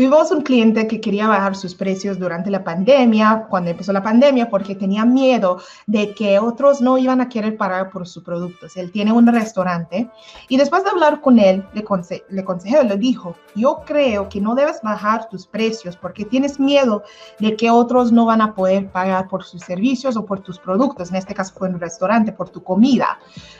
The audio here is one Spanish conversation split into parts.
Tuvimos un cliente que quería bajar sus precios durante la pandemia, cuando empezó la pandemia, porque tenía miedo de que otros no iban a querer pagar por sus productos. Él tiene un restaurante y después de hablar con él, le, conse le aconsejé, le dijo, yo creo que no debes bajar tus precios porque tienes miedo de que otros no van a poder pagar por sus servicios o por tus productos. En este caso fue un restaurante, por tu comida.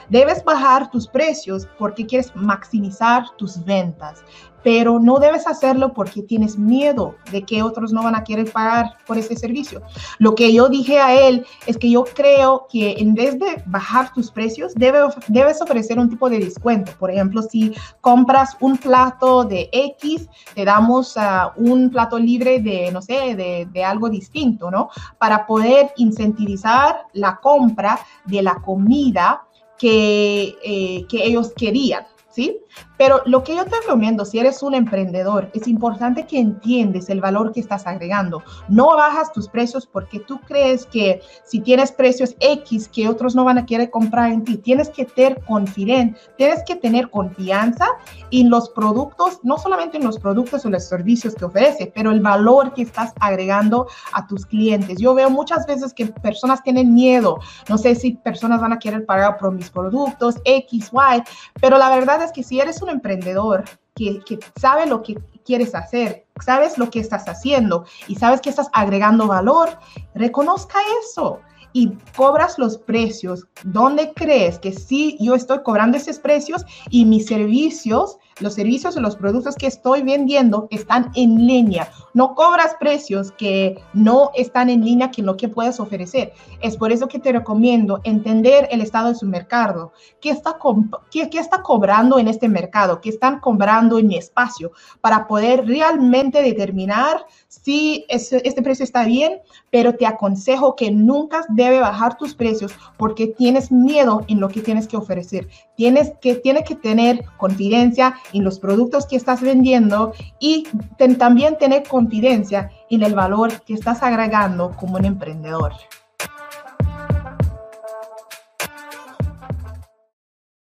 Debes bajar tus precios porque quieres maximizar tus ventas pero no debes hacerlo porque tienes miedo de que otros no van a querer pagar por ese servicio. Lo que yo dije a él es que yo creo que en vez de bajar tus precios, debes ofrecer un tipo de descuento. Por ejemplo, si compras un plato de X, te damos uh, un plato libre de, no sé, de, algo distinto, ¿no? Para poder incentivizar la compra de la comida que, eh, que ellos querían. ¿sí? Pero lo que yo te recomiendo, si eres un emprendedor, es importante que entiendes el valor que estás agregando. No bajas tus precios porque tú crees que si tienes precios X que otros no van a querer comprar en ti, tienes que tener confidencia, tienes que tener confianza en los productos, no solamente en los productos o los servicios que ofrece, pero el valor que estás agregando a tus clientes. Yo veo muchas veces que personas tienen miedo, no sé si personas van a querer pagar por mis productos X, Y, pero la verdad es que si eres un emprendedor que, que sabe lo que quieres hacer, sabes lo que estás haciendo y sabes que estás agregando valor, reconozca eso y cobras los precios donde crees que sí, yo estoy cobrando esos precios y mis servicios los servicios o los productos que estoy vendiendo están en línea. No cobras precios que no están en línea con lo que puedes ofrecer. Es por eso que te recomiendo entender el estado de su mercado. ¿Qué está, qué, qué está cobrando en este mercado? ¿Qué están cobrando en mi espacio? Para poder realmente determinar si este precio está bien, pero te aconsejo que nunca debe bajar tus precios porque tienes miedo en lo que tienes que ofrecer. Tienes que, tienes que tener confidencia en los productos que estás vendiendo y también tener confidencia en el valor que estás agregando como un emprendedor.